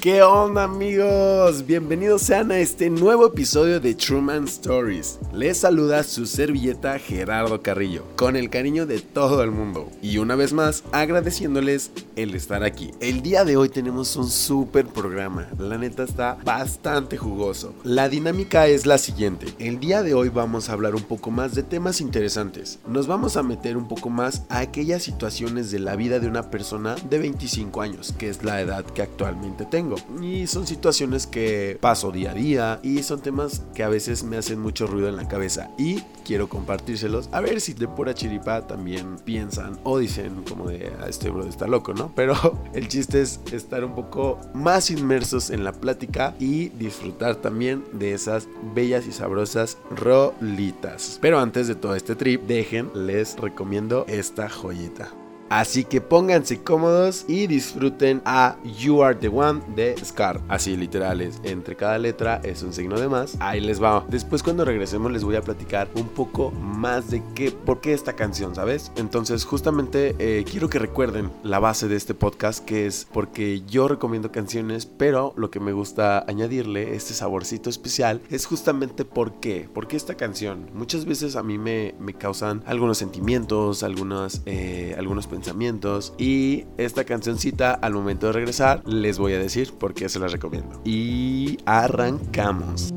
¿Qué onda amigos? Bienvenidos sean a este nuevo episodio de Truman Stories. Les saluda su servilleta Gerardo Carrillo, con el cariño de todo el mundo. Y una vez más, agradeciéndoles el estar aquí. El día de hoy tenemos un super programa. La neta está bastante jugoso. La dinámica es la siguiente. El día de hoy vamos a hablar un poco más de temas interesantes. Nos vamos a meter un poco más a aquellas situaciones de la vida de una persona de 25 años, que es la edad que actualmente tengo. Y son situaciones que paso día a día y son temas que a veces me hacen mucho ruido en la cabeza y quiero compartírselos a ver si de pura chiripa también piensan o dicen como de ah, este bro está loco, ¿no? Pero el chiste es estar un poco más inmersos en la plática y disfrutar también de esas bellas y sabrosas rolitas. Pero antes de todo este trip, dejen, les recomiendo esta joyita. Así que pónganse cómodos y disfruten a You Are the One de Scar. Así literales, entre cada letra es un signo de más. Ahí les va. Después cuando regresemos les voy a platicar un poco más de qué, por qué esta canción, ¿sabes? Entonces justamente eh, quiero que recuerden la base de este podcast que es porque yo recomiendo canciones, pero lo que me gusta añadirle, este saborcito especial, es justamente por qué. ¿Por qué esta canción? Muchas veces a mí me, me causan algunos sentimientos, algunas, eh, algunos pensamientos pensamientos. Y esta cancioncita, al momento de regresar, les voy a decir por qué se las recomiendo. Y arrancamos.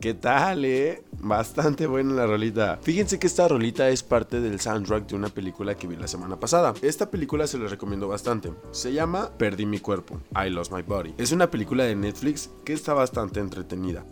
¿Qué tal, eh? Bastante buena la rolita. Fíjense que esta rolita es parte del soundtrack de una película que vi la semana pasada. Esta película se la recomiendo bastante. Se llama Perdí mi cuerpo, I Lost My Body. Es una película de Netflix que está bastante entretenida.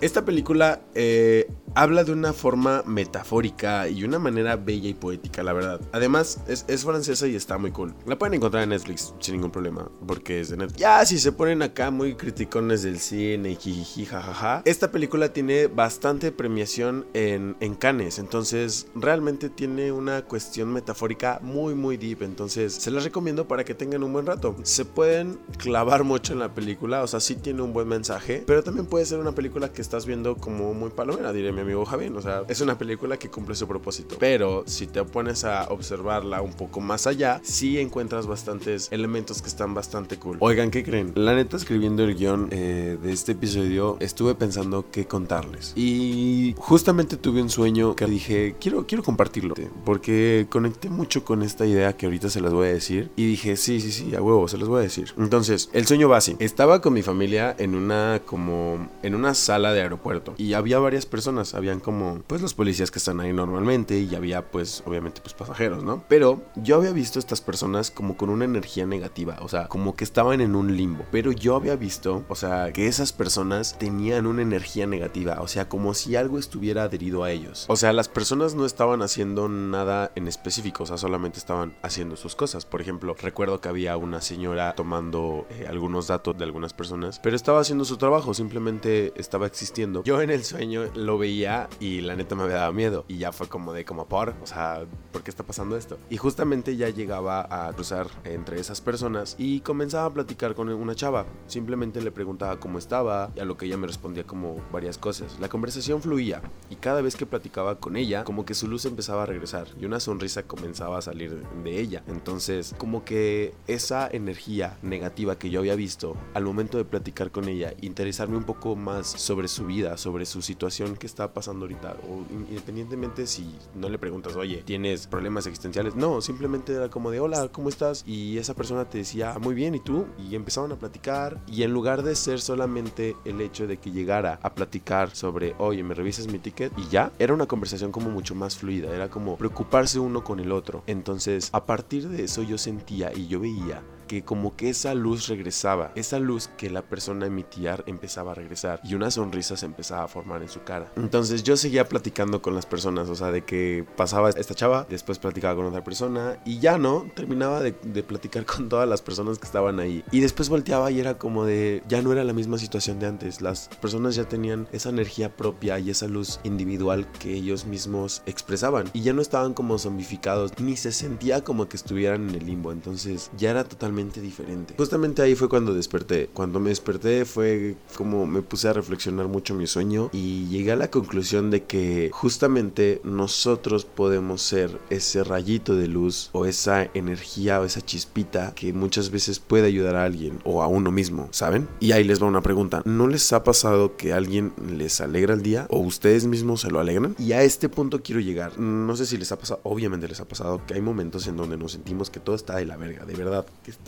Esta película eh, habla de una forma metafórica y una manera bella y poética, la verdad. Además, es, francesa y está muy cool. La pueden encontrar en Netflix sin ningún problema, porque es de Netflix. Ya, si se ponen acá muy criticones del cine y jijiji, jajaja. Esta película tiene bastante premiación en, en Cannes, entonces realmente tiene una cuestión metafórica muy, muy deep. Entonces, se las recomiendo para que tengan un buen rato. Se pueden clavar mucho en la película, o sea, sí tiene un buen mensaje, pero también puede ser una película que estás viendo como muy palomera, diré mi amigo Javier. O sea, es una película que cumple su propósito. Pero si te pones a observarla un poco más allá, sí encuentras bastantes elementos que están bastante cool. Oigan, ¿qué creen? La neta, escribiendo el guion eh, de este episodio, estuve pensando qué contarles. Y justamente tuve un sueño que dije, quiero, quiero compartirlo. Porque conecté mucho con esta idea que ahorita se las voy a decir. Y dije, sí, sí, sí, a huevo, se las voy a decir. Entonces, el sueño va así. Estaba con mi familia en una como en una sala de aeropuerto y había varias personas, habían como pues los policías que están ahí normalmente y había pues obviamente pues pasajeros, ¿no? Pero yo había visto estas personas como con una energía negativa, o sea, como que estaban en un limbo, pero yo había visto, o sea, que esas personas tenían una energía negativa, o sea, como si algo estuviera adherido a ellos. O sea, las personas no estaban haciendo nada en específico, o sea, solamente estaban haciendo sus cosas. Por ejemplo, recuerdo que había una señora tomando eh, algunos datos de algunas personas, pero estaba haciendo su trabajo, simplemente estaba existiendo. Yo en el sueño lo veía y la neta me había dado miedo y ya fue como de como por, o sea, ¿por qué está pasando esto? Y justamente ya llegaba a cruzar entre esas personas y comenzaba a platicar con una chava. Simplemente le preguntaba cómo estaba y a lo que ella me respondía como varias cosas. La conversación fluía y cada vez que platicaba con ella, como que su luz empezaba a regresar y una sonrisa comenzaba a salir de ella. Entonces, como que esa energía negativa que yo había visto al momento de platicar con ella, interesarme un poco más sobre su vida, sobre su situación que está pasando ahorita, o independientemente si no le preguntas, oye, ¿tienes problemas existenciales? No, simplemente era como de, hola, ¿cómo estás? Y esa persona te decía, muy bien, ¿y tú? Y empezaban a platicar, y en lugar de ser solamente el hecho de que llegara a platicar sobre, oye, ¿me revisas mi ticket? Y ya, era una conversación como mucho más fluida, era como preocuparse uno con el otro. Entonces, a partir de eso yo sentía y yo veía que como que esa luz regresaba, esa luz que la persona emitía empezaba a regresar y una sonrisa se empezaba a formar en su cara. Entonces yo seguía platicando con las personas, o sea, de que pasaba esta chava, después platicaba con otra persona y ya no, terminaba de, platicar con todas las personas que estaban ahí. Y después volteaba y era como de, ya no era la misma situación de antes, las personas ya tenían esa energía propia y esa luz individual que ellos mismos expresaban y ya no estaban como zombificados, ni se sentía como que estuvieran en el limbo, entonces ya era totalmente diferente. Justamente ahí fue cuando desperté. Cuando me desperté fue como me puse a reflexionar mucho mi sueño y llegué a la conclusión de que justamente nosotros podemos ser ese rayito de luz o esa energía o esa chispita que muchas veces puede ayudar a alguien o a uno mismo, ¿saben? Y ahí les va una pregunta. ¿No les ha pasado que alguien les alegra el día o ustedes mismos se lo alegran? Y a este punto quiero llegar. No sé si les ha pasado, obviamente les ha pasado que hay momentos en donde nos sentimos que todo está de la verga, de verdad, que está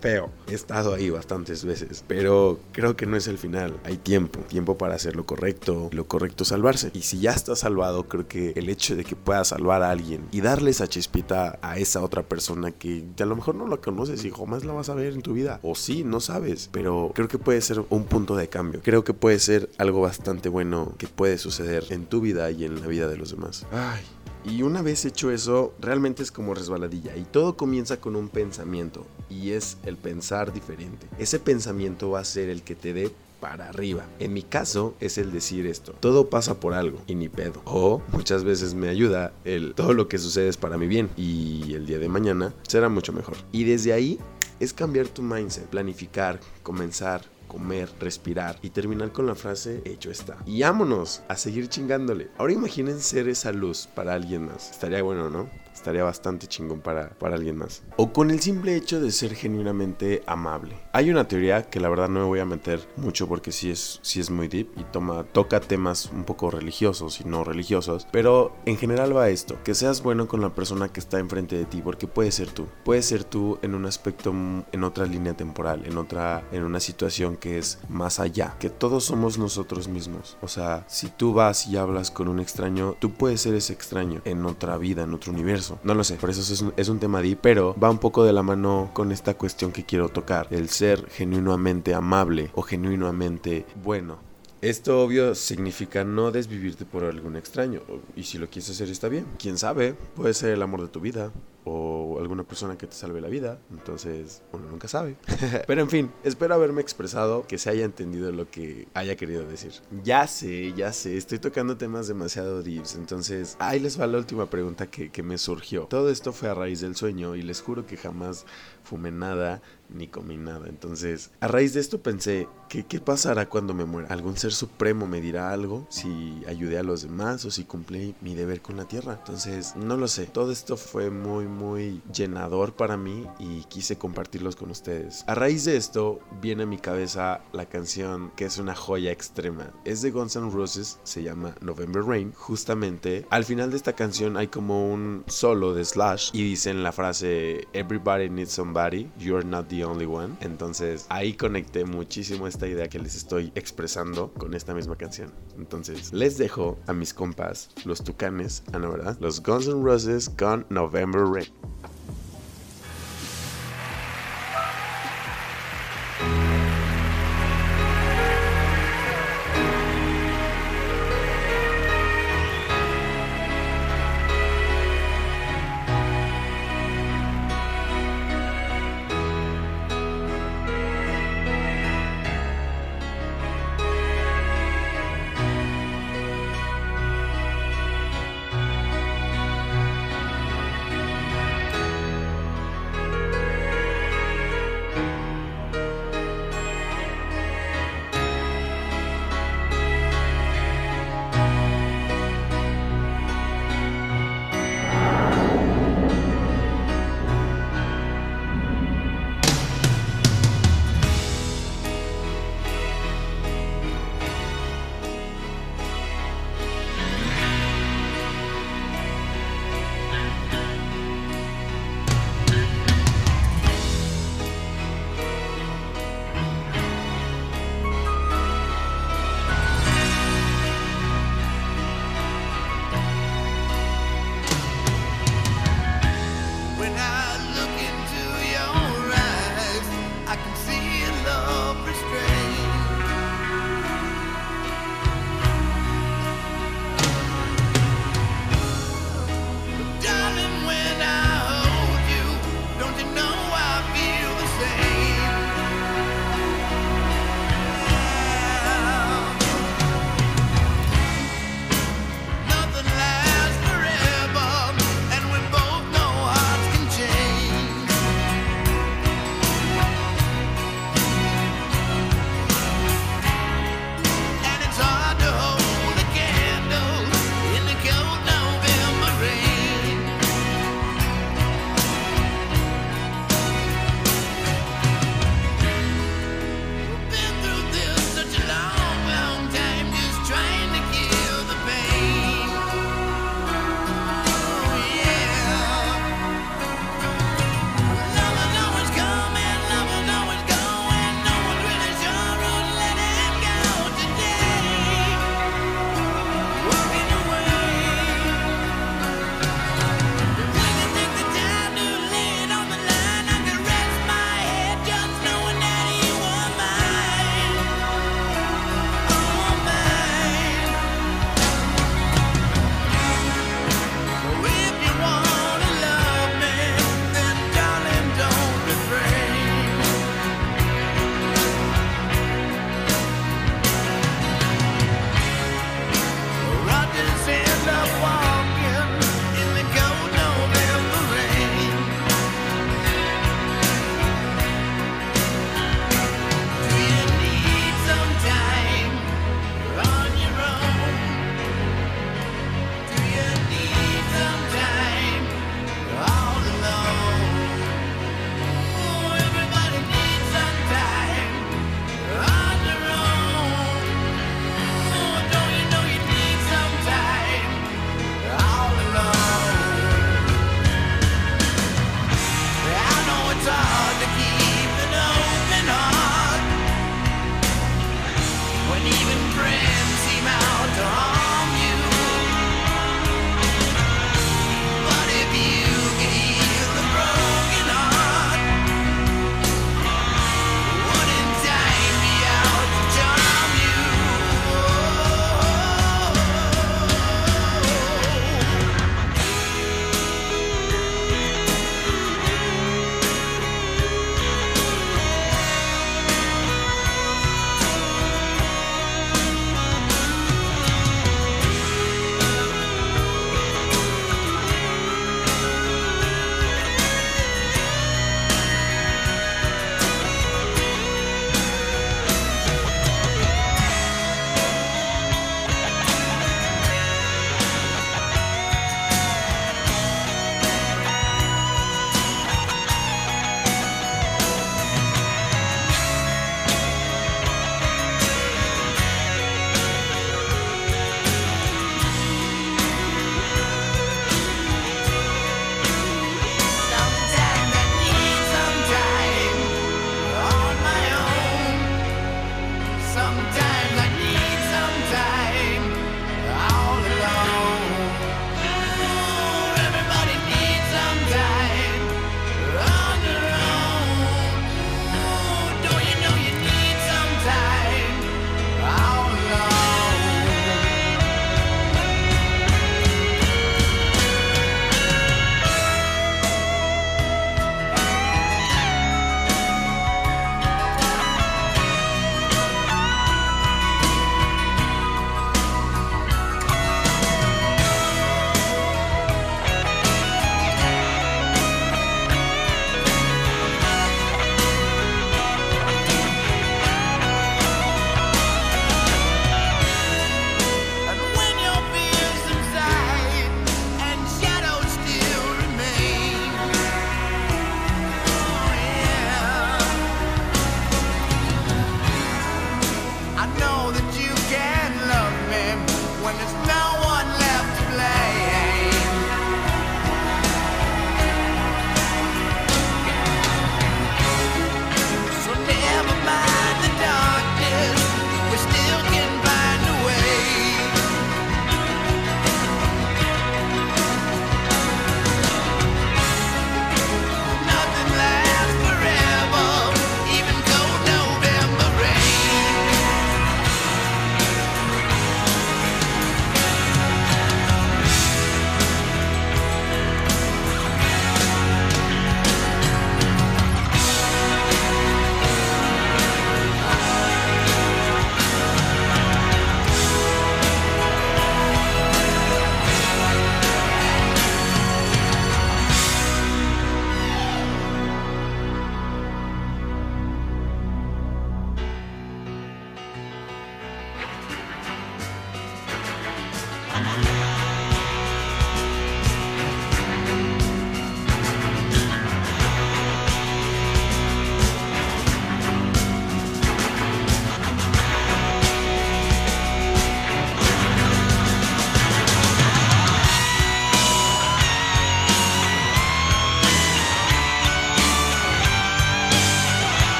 feo. He estado ahí bastantes veces, pero creo que no es el final. Hay tiempo, tiempo para hacer lo correcto. Lo correcto salvarse. Y si ya está salvado, creo que el hecho de que puedas salvar a alguien y darle esa chispita a esa otra persona que a lo mejor no la conoces y jamás la vas a ver en tu vida. O sí, no sabes, pero creo que puede ser un punto de cambio. Creo que puede ser algo bastante bueno que puede suceder en tu vida y en la vida de los demás. Ay, y una vez hecho eso, realmente es como resbaladilla. Y todo comienza con un pensamiento. Y es el pensar diferente. Ese pensamiento va a ser el que te dé para arriba. En mi caso es el decir esto. Todo pasa por algo y ni pedo. O muchas veces me ayuda el todo lo que sucede es para mi bien y el día de mañana será mucho mejor. Y desde ahí es cambiar tu mindset, planificar, comenzar, comer, respirar y terminar con la frase hecho está. Y vámonos a seguir chingándole. Ahora imaginen ser esa luz para alguien más. Estaría bueno, ¿no? Estaría bastante chingón para, para alguien más. O con el simple hecho de ser genuinamente amable. Hay una teoría que la verdad no me voy a meter mucho porque sí es, sí es muy deep y toma, toca temas un poco religiosos y no religiosos, pero en general va esto, que seas bueno con la persona que está enfrente de ti, porque puede ser tú. Puede ser tú en un aspecto, en otra línea temporal, en otra, en una situación que es más allá, que todos somos nosotros mismos. O sea, si tú vas y hablas con un extraño, tú puedes ser ese extraño en otra vida, en otro universo no lo sé, por eso es un, tema de, pero va un poco de la mano con esta cuestión que quiero tocar, el ser genuinamente amable o genuinamente bueno Esto obvio significa no desvivirte por algún extraño. Y si lo quieres hacer está bien. Quién sabe, puede ser el amor de tu vida o alguna persona que te salve la vida. Entonces, uno nunca sabe. Pero en fin, espero haberme expresado, que se haya entendido lo que haya querido decir. Ya sé, ya sé, estoy tocando temas demasiado deeps. Entonces, ahí les va la última pregunta que, que me surgió. Todo esto fue a raíz del sueño y les juro que jamás fumé nada ni comí nada. Entonces, a raíz de esto pensé, ¿qué, ¿qué pasará cuando me muera? ¿Algún ser supremo me dirá algo? Si ayudé a los demás o si cumplí mi deber con la tierra. Entonces, no lo sé. Todo esto fue muy, muy llenador para mí y quise compartirlos con ustedes. A raíz de esto, viene a mi cabeza la canción que es una joya extrema. Es de Guns N' Roses, se llama November Rain. Justamente, al final de esta canción hay como un solo de Slash y dicen la frase Everybody needs somebody, you're not the only one. Entonces ahí conecté muchísimo esta idea que les estoy expresando con esta misma canción. Entonces les dejo a mis compas, los Tucanes, ah no, ¿verdad? Los Guns N' Roses con November Rain. it.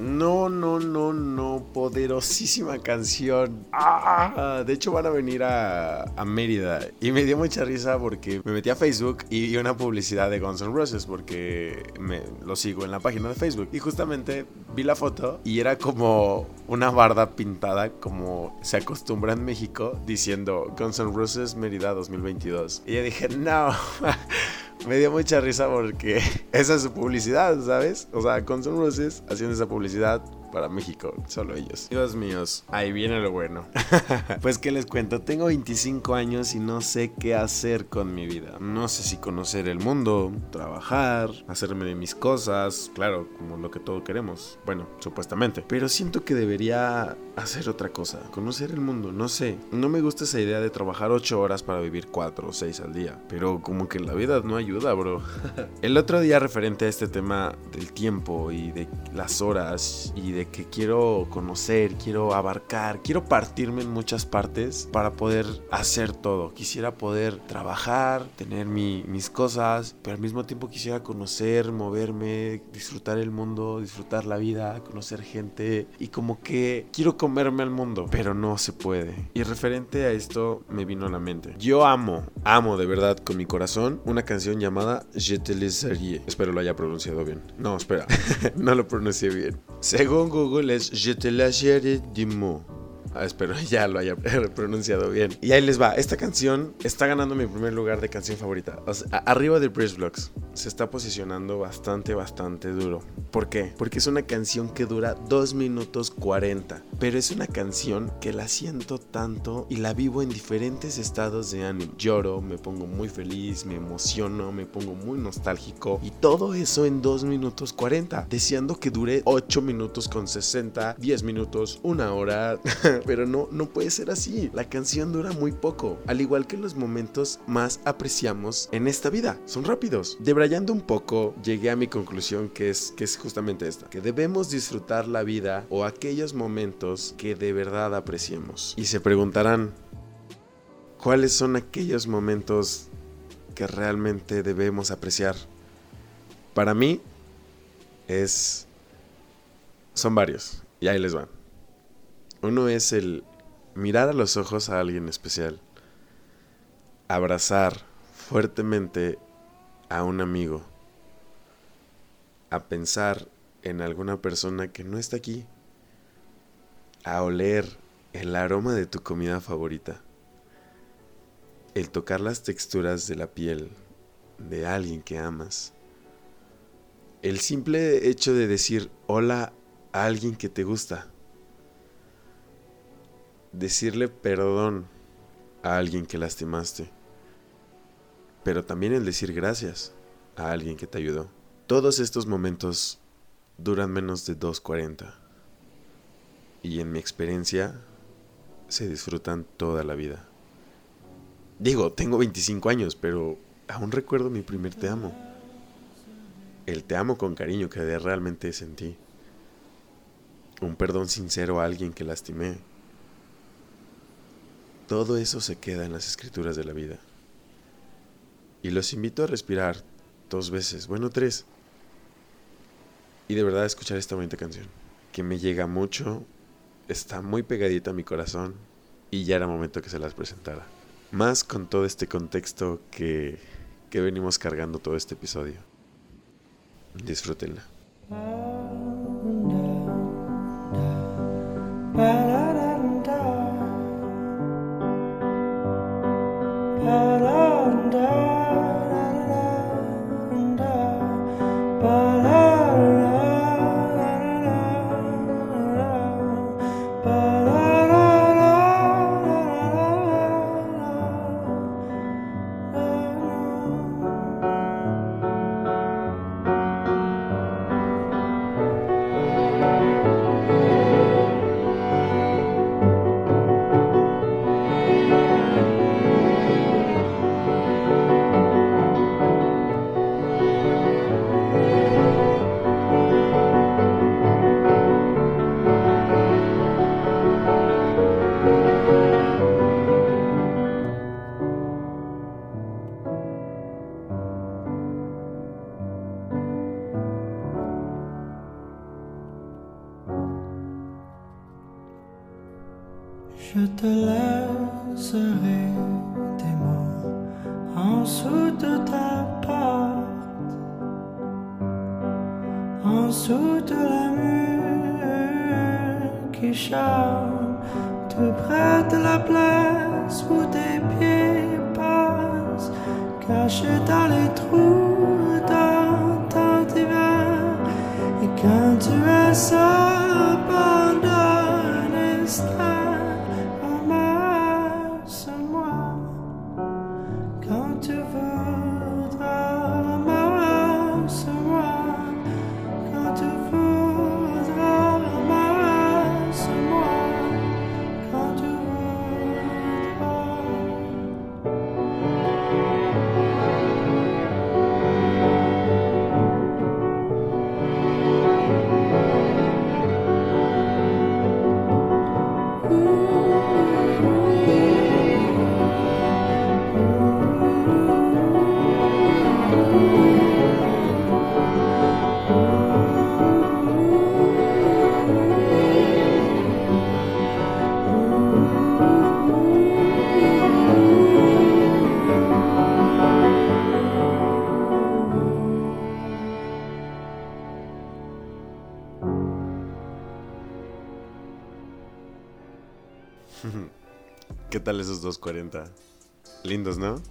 No, no, no, no. Poderosísima canción. Ah, de hecho van a venir a, a Mérida. Y me dio mucha risa porque me metí a Facebook y vi una publicidad de Guns N' Roses porque me lo sigo en la página de Facebook. Y justamente vi la foto y era como una barda pintada como se acostumbra en México diciendo Guns N' Roses Mérida 2022. Y yo dije, no. Me dio mucha risa porque esa es su publicidad, ¿sabes? O sea, N' Roses haciendo esa publicidad para México, solo ellos. Dios míos, ahí viene lo bueno. pues que les cuento, tengo 25 años y no sé qué hacer con mi vida. No sé si conocer el mundo, trabajar, hacerme de mis cosas, claro, como lo que todos queremos. Bueno, supuestamente. Pero siento que debería hacer otra cosa, conocer el mundo, no sé. No me gusta esa idea de trabajar 8 horas para vivir 4 o 6 al día, pero como que la vida no ayuda, bro. el otro día referente a este tema del tiempo y de las horas y de que quiero conocer, quiero abarcar, quiero partirme en muchas partes para poder hacer todo. Quisiera poder trabajar, tener mi- mis cosas, pero al mismo tiempo quisiera conocer, moverme, disfrutar el mundo, disfrutar la vida, conocer gente y como que quiero comerme al mundo, pero no se puede. Y referente a esto me vino a la mente. Yo amo, amo de verdad con mi corazón una canción llamada Je te laisserai. Espero lo haya pronunciado bien. No, espera, no lo pronuncié bien. Según Google es Je te laisserai du mot. Ah, espero ya lo haya pronunciado bien. Y ahí les va. Esta canción está ganando mi primer lugar de canción favorita. Arriba de Bridge Vlogs. Se está posicionando bastante, bastante duro. ¿Por qué? Porque es una canción que dura 2 minutos 40. Pero es una canción que la siento tanto y la vivo en diferentes estados de ánimo. Lloro, me pongo muy feliz, me emociono, me pongo muy nostálgico. Y todo eso en 2 minutos 40. Deseando que dure 8 minutos con 60, 10 minutos, una hora. Pero no, no puede ser así. La canción dura muy poco. Al igual que los momentos más apreciamos en esta vida. Son rápidos. Debrayando un poco, llegué a mi conclusión que es, que es justamente esta. Que debemos disfrutar la vida o aquellos momentos que de verdad apreciemos. Y se preguntarán, ¿cuáles son aquellos momentos que realmente debemos apreciar? Para mí es... Son varios. Y ahí les van. Uno es el mirar a los ojos a alguien especial. Abrazar fuertemente a un amigo. A pensar en alguna persona que no está aquí. A oler el aroma de tu comida favorita. El tocar las texturas de la piel de alguien que amas. El simple hecho de decir hola a alguien que te gusta decirle perdón a alguien que lastimaste, pero también el decir gracias a alguien que te ayudó. Todos estos momentos duran menos de 2.40 y en mi experiencia se disfrutan toda la vida. Digo, tengo 25 años, pero aún recuerdo mi primer te amo. El te amo con cariño que realmente sentí. Un perdón sincero a alguien que lastimé todo eso se queda en las escrituras de la vida. Y los invito a respirar dos veces, bueno, tres. Y de verdad escuchar esta bonita canción, que me llega mucho, está muy pegadita a mi corazón y ya era momento que se las presentara. Más con todo este contexto que, que venimos cargando todo este episodio. Disfrútenla. da da tal esos 240? Lindos, ¿no?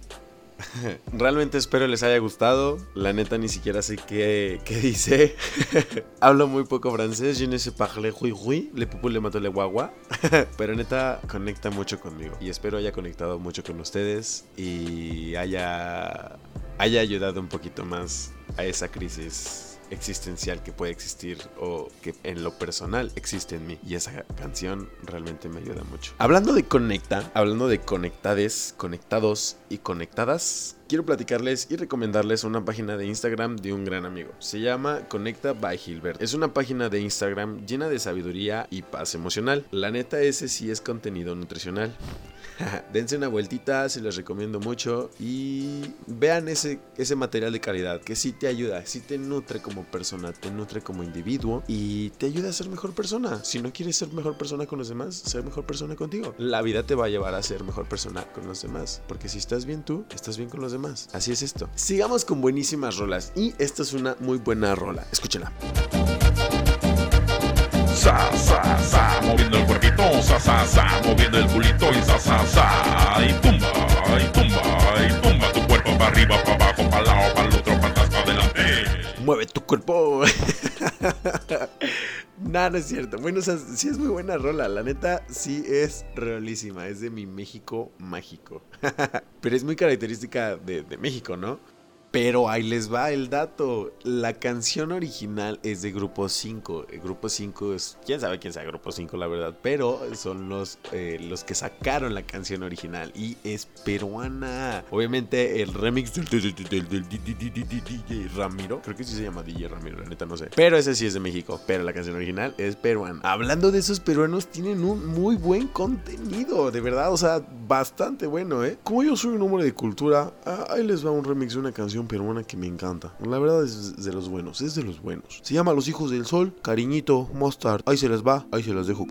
Realmente espero les haya gustado. La neta ni siquiera sé qué, qué dice. Hablo muy poco francés. Je ne sais parler oui. Le pupu le mato le guagua. Pero neta conecta mucho conmigo. Y espero haya conectado mucho con ustedes. Y haya, haya ayudado un poquito más a esa crisis existencial que puede existir o que en lo personal existe en mí. Y esa canción realmente me ayuda mucho. Hablando de conecta, hablando de conectades, conectados y conectadas, quiero platicarles y recomendarles una página de Instagram de un gran amigo. Se llama Conecta by Gilbert. Es una página de Instagram llena de sabiduría y paz emocional. La neta, ese sí es contenido nutricional. Dense una vueltita, se los recomiendo mucho y vean ese, ese material de calidad que sí te ayuda, sí te nutre como persona, te nutre como individuo y te ayuda a ser mejor persona. Si no quieres ser mejor persona con los demás, ser mejor persona contigo. La vida te va a llevar a ser mejor persona con los demás, porque si estás bien tú, estás bien con los demás. Así es esto. Sigamos con buenísimas rolas y esta es una muy buena rola. Escúchala. Sa, sa, sa, moviendo el cuerpito, sa, sa, sa, moviendo el culito y sa, y tumba, y tumba, y tumba tu cuerpo para arriba, para abajo, para lado, para el otro, para para adelante. Mueve tu cuerpo. Nada, no es cierto. Bueno, o sea, sí es muy buena rola. La neta, sí es realísima. Es de mi México mágico. Pero es muy característica de México, ¿no? Pero ahí les va el dato. La canción original es de Grupo 5. El Grupo 5 es. Quién sabe quién sea Grupo 5, la verdad. Pero son los, eh, los que sacaron la canción original. Y es peruana. Obviamente, el remix del, del- DJ Ramiro. Creo que sí se llama DJ Ramiro, la neta no sé. Pero ese sí es de México. Pero la canción original es peruana. Hablando de esos peruanos, tienen un muy buen contenido. De verdad, o sea, bastante bueno, ¿eh? Como yo soy un hombre de cultura, ah, ahí les va un remix de una canción peruana que me encanta. La verdad es de los buenos, es de los buenos. Se llama Los Hijos del Sol, Cariñito, Mustard. Ahí se les va, ahí se las dejo.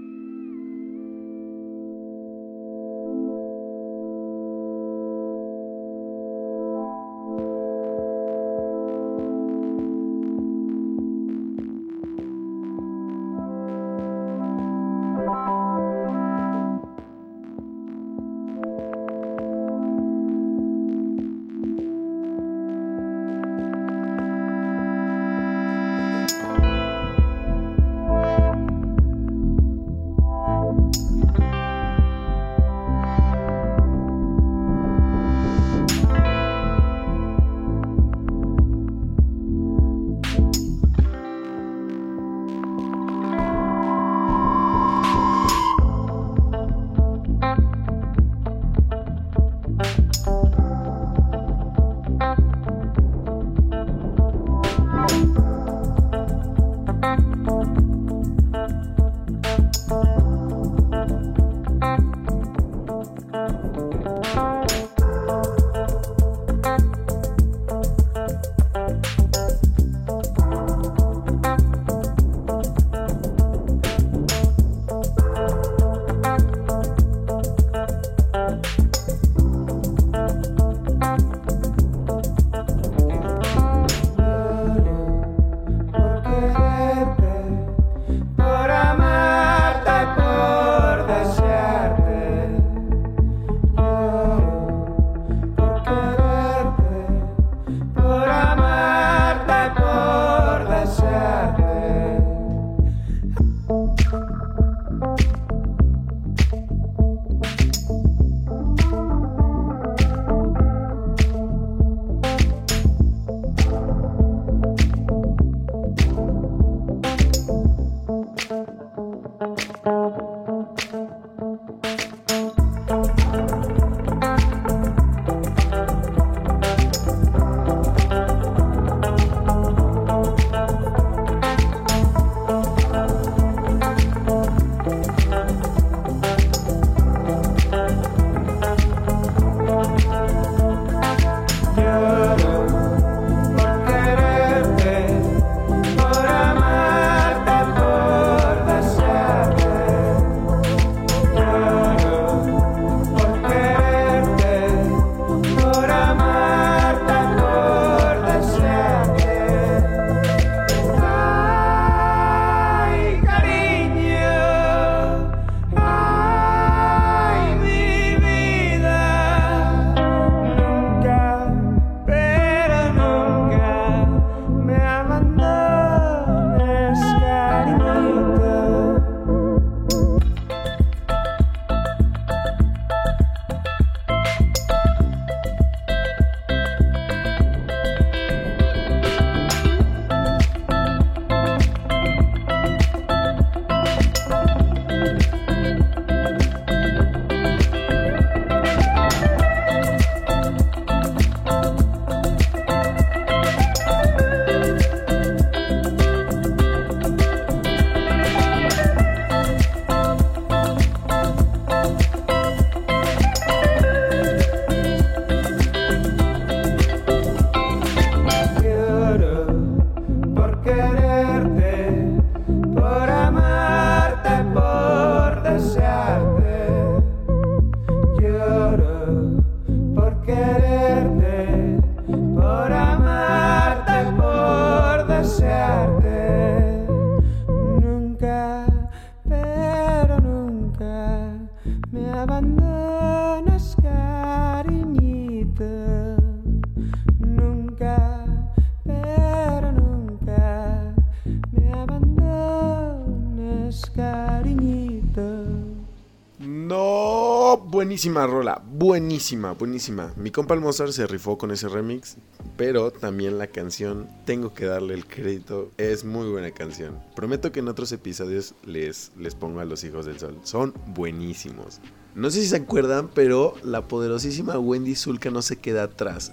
Buenísima rola, buenísima, buenísima. Mi compa el Mozart se rifó con ese remix, pero también la canción, tengo que darle el crédito, es muy buena canción. Prometo que en otros episodios les, les pongo a los hijos del sol, son buenísimos. No sé si se acuerdan, pero la poderosísima Wendy Zulka no se queda atrás.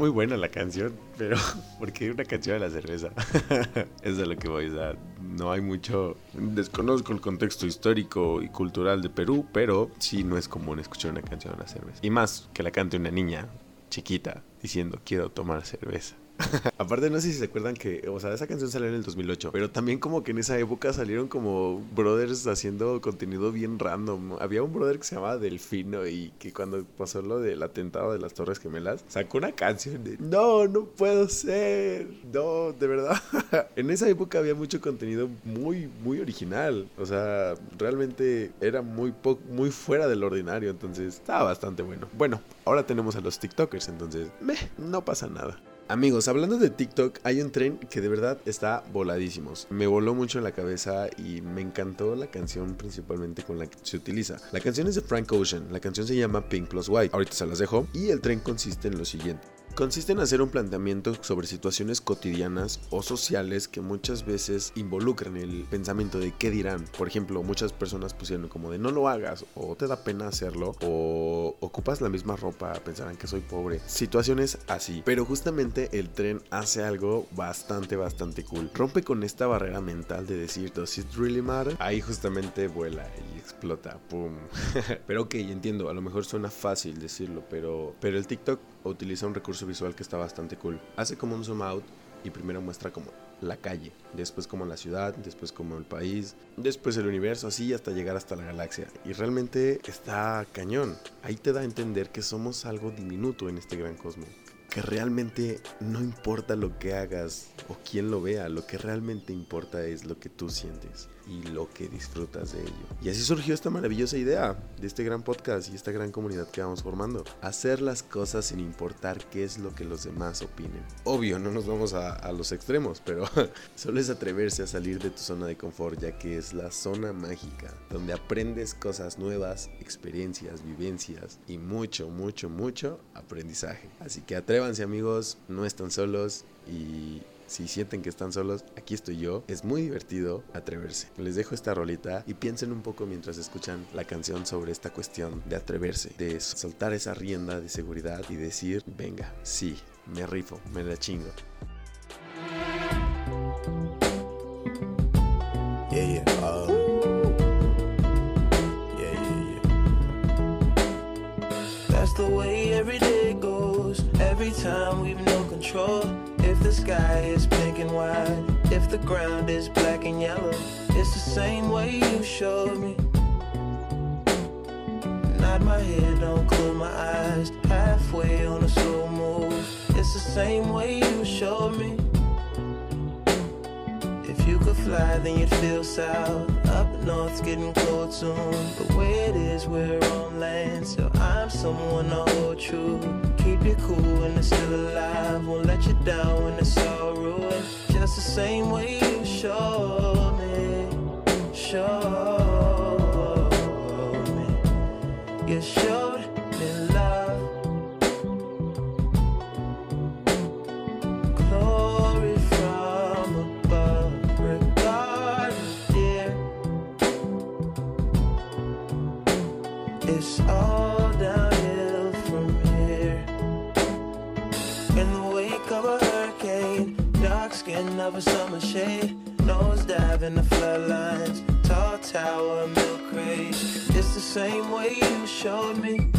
Muy buena la canción, pero ¿por qué una canción de la cerveza? es de lo que voy a dar. No hay mucho. Desconozco el contexto histórico y cultural de Perú, pero sí no es común escuchar una canción de la cerveza. Y más que la cante una niña chiquita diciendo quiero tomar cerveza. Aparte, no sé si se acuerdan que, o sea, esa canción salió en el 2008, pero también como que en esa época salieron como brothers haciendo contenido bien random. Había un brother que se llamaba Delfino y que cuando pasó lo del atentado de las Torres Gemelas, sacó una canción de No, no puedo ser. No, de verdad. en esa época había mucho contenido muy, muy original. O sea, realmente era muy, muy fuera del ordinario, entonces estaba bastante bueno. Bueno, ahora tenemos a los TikTokers, entonces, meh, no pasa nada. Amigos, hablando de TikTok, hay un tren que de verdad está voladísimos. Me voló mucho en la cabeza y me encantó la canción principalmente con la que se utiliza. La canción es de Frank Ocean, la canción se llama Pink Plus White. Ahorita se las dejo. Y el tren consiste en lo siguiente. Consiste en hacer un planteamiento sobre situaciones cotidianas o sociales que muchas veces involucran el pensamiento de qué dirán. Por ejemplo, muchas personas pusieron como de no lo hagas o te da pena hacerlo o ocupas la misma ropa, pensarán que soy pobre. Situaciones así. Pero justamente el tren hace algo bastante, bastante cool. Rompe con esta barrera mental de decir, ¿does it really matter? Ahí justamente vuela y explota. ¡Pum! pero ok, entiendo, a lo mejor suena fácil decirlo, pero, pero el TikTok utiliza un recurso visual que está bastante cool. Hace como un zoom out y primero muestra como la calle, después como la ciudad, después como el país, después el universo, así hasta llegar hasta la galaxia. Y realmente está cañón. Ahí te da a entender que somos algo diminuto en este gran cosmos. Que realmente no importa lo que hagas o quién lo vea, lo que realmente importa es lo que tú sientes y lo que disfrutas de ello. Y así surgió esta maravillosa idea de este gran podcast y esta gran comunidad que vamos formando. Hacer las cosas sin importar qué es lo que los demás opinen. Obvio, no nos vamos a, los extremos, pero solo es atreverse a salir de tu zona de confort, ya que es la zona mágica, donde aprendes cosas nuevas, experiencias, vivencias y mucho, mucho, mucho aprendizaje. Así que atrévanse amigos, no están solos y si sienten que están solos, aquí estoy yo. Es muy divertido atreverse. Les dejo esta rolita y piensen un poco mientras escuchan la canción sobre esta cuestión de atreverse, de soltar esa rienda de seguridad y decir, venga, sí, me rifo, me la chingo. Yeah, yeah. Uh. That's the way every day goes. Every time we've no control. The sky is pink and white, if the ground is black and yellow, it's the same way you showed me. Nod my head, don't close my eyes. Halfway on a slow move. It's the same way you showed me. If you could fly, then you'd feel south. Up north's getting cold soon. The way it is, we're on land. So I'm someone to hold true. Keep you cool when it's still alive. Won't let you down when it's all ruined. Just the same way you showed me. Showed me. You showed of a summer shade, nose dive in the floodlines, tall tower, milk crate. It's the same way you showed me.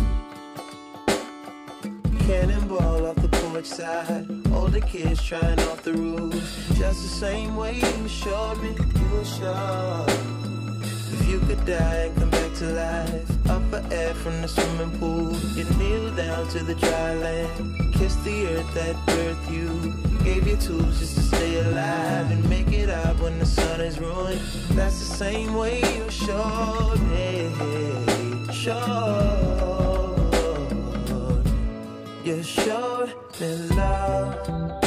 Cannonball off the porch side, older kids trying off the roof. Just the same way you showed me. You showed. You could die and come back to life, up for air from the swimming pool, you kneel down to the dry land, kiss the earth that birthed you, gave you tools just to stay alive and make it out when the sun is ruined. That's the same way you showed me, showed. You showed me love.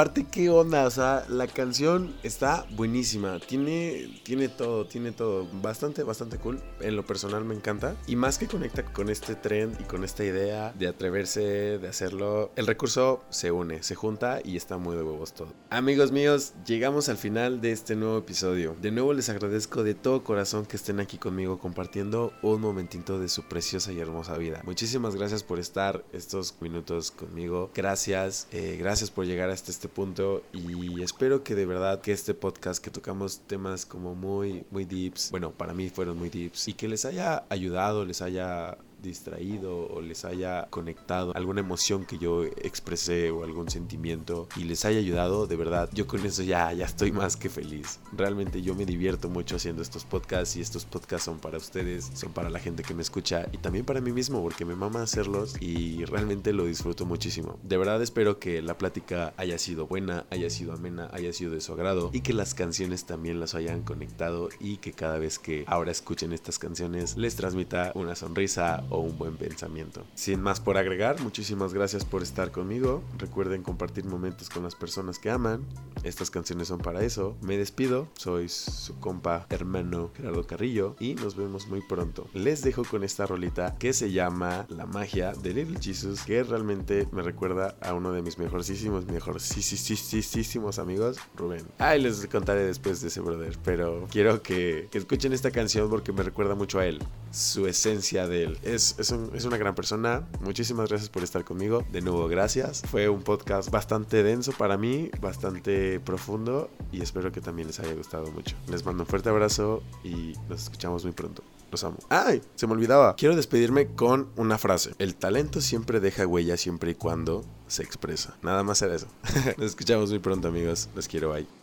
Aparte, ¿qué onda? O sea, la canción está buenísima. Tiene, tiene todo, tiene todo. Bastante, bastante cool. En lo personal me encanta. Y más que conecta con este trend y con esta idea de atreverse, de hacerlo, el recurso se une, se junta y está muy de huevos todo. Amigos míos, llegamos al final de este nuevo episodio. De nuevo les agradezco de todo corazón que estén aquí conmigo compartiendo un momentito de su preciosa y hermosa vida. Muchísimas gracias por estar estos minutos conmigo. Gracias, eh, gracias por llegar hasta este punto y espero que de verdad que este podcast que tocamos temas como muy muy deeps, bueno, para mí fueron muy deeps y que les haya ayudado, les haya distraído o les haya conectado alguna emoción que yo expresé o algún sentimiento y les haya ayudado, de verdad, yo con eso ya, ya estoy más que feliz. Realmente yo me divierto mucho haciendo estos podcasts y estos podcasts son para ustedes, son para la gente que me escucha y también para mí mismo porque me mama hacerlos y realmente lo disfruto muchísimo. De verdad espero que la plática haya sido buena, haya sido amena, haya sido de su agrado y que las canciones también las hayan conectado y que cada vez que ahora escuchen estas canciones les transmita una sonrisa o un buen pensamiento. Sin más por agregar, muchísimas gracias por estar conmigo. Recuerden compartir momentos con las personas que aman. Estas canciones son para eso. Me despido, soy su compa hermano Gerardo Carrillo y nos vemos muy pronto. Les dejo con esta rolita que se llama La magia de Little Jesus, que realmente me recuerda a uno de mis mejorcísimos, mejorcísimos amigos, Rubén. Ay, les contaré después de ese brother, pero quiero que, que escuchen esta canción porque me recuerda mucho a él, su esencia de él. Es, es, un- es una gran persona. Muchísimas gracias por estar conmigo. De nuevo, gracias. Fue un podcast bastante denso para mí, bastante profundo y espero que también les haya gustado mucho. Les mando un fuerte abrazo y nos escuchamos muy pronto. Los amo. ¡Ay! Se me olvidaba. Quiero despedirme con una frase. El talento siempre deja huella siempre y cuando se expresa. Nada más era eso. Nos escuchamos muy pronto, amigos. Los quiero. Bye.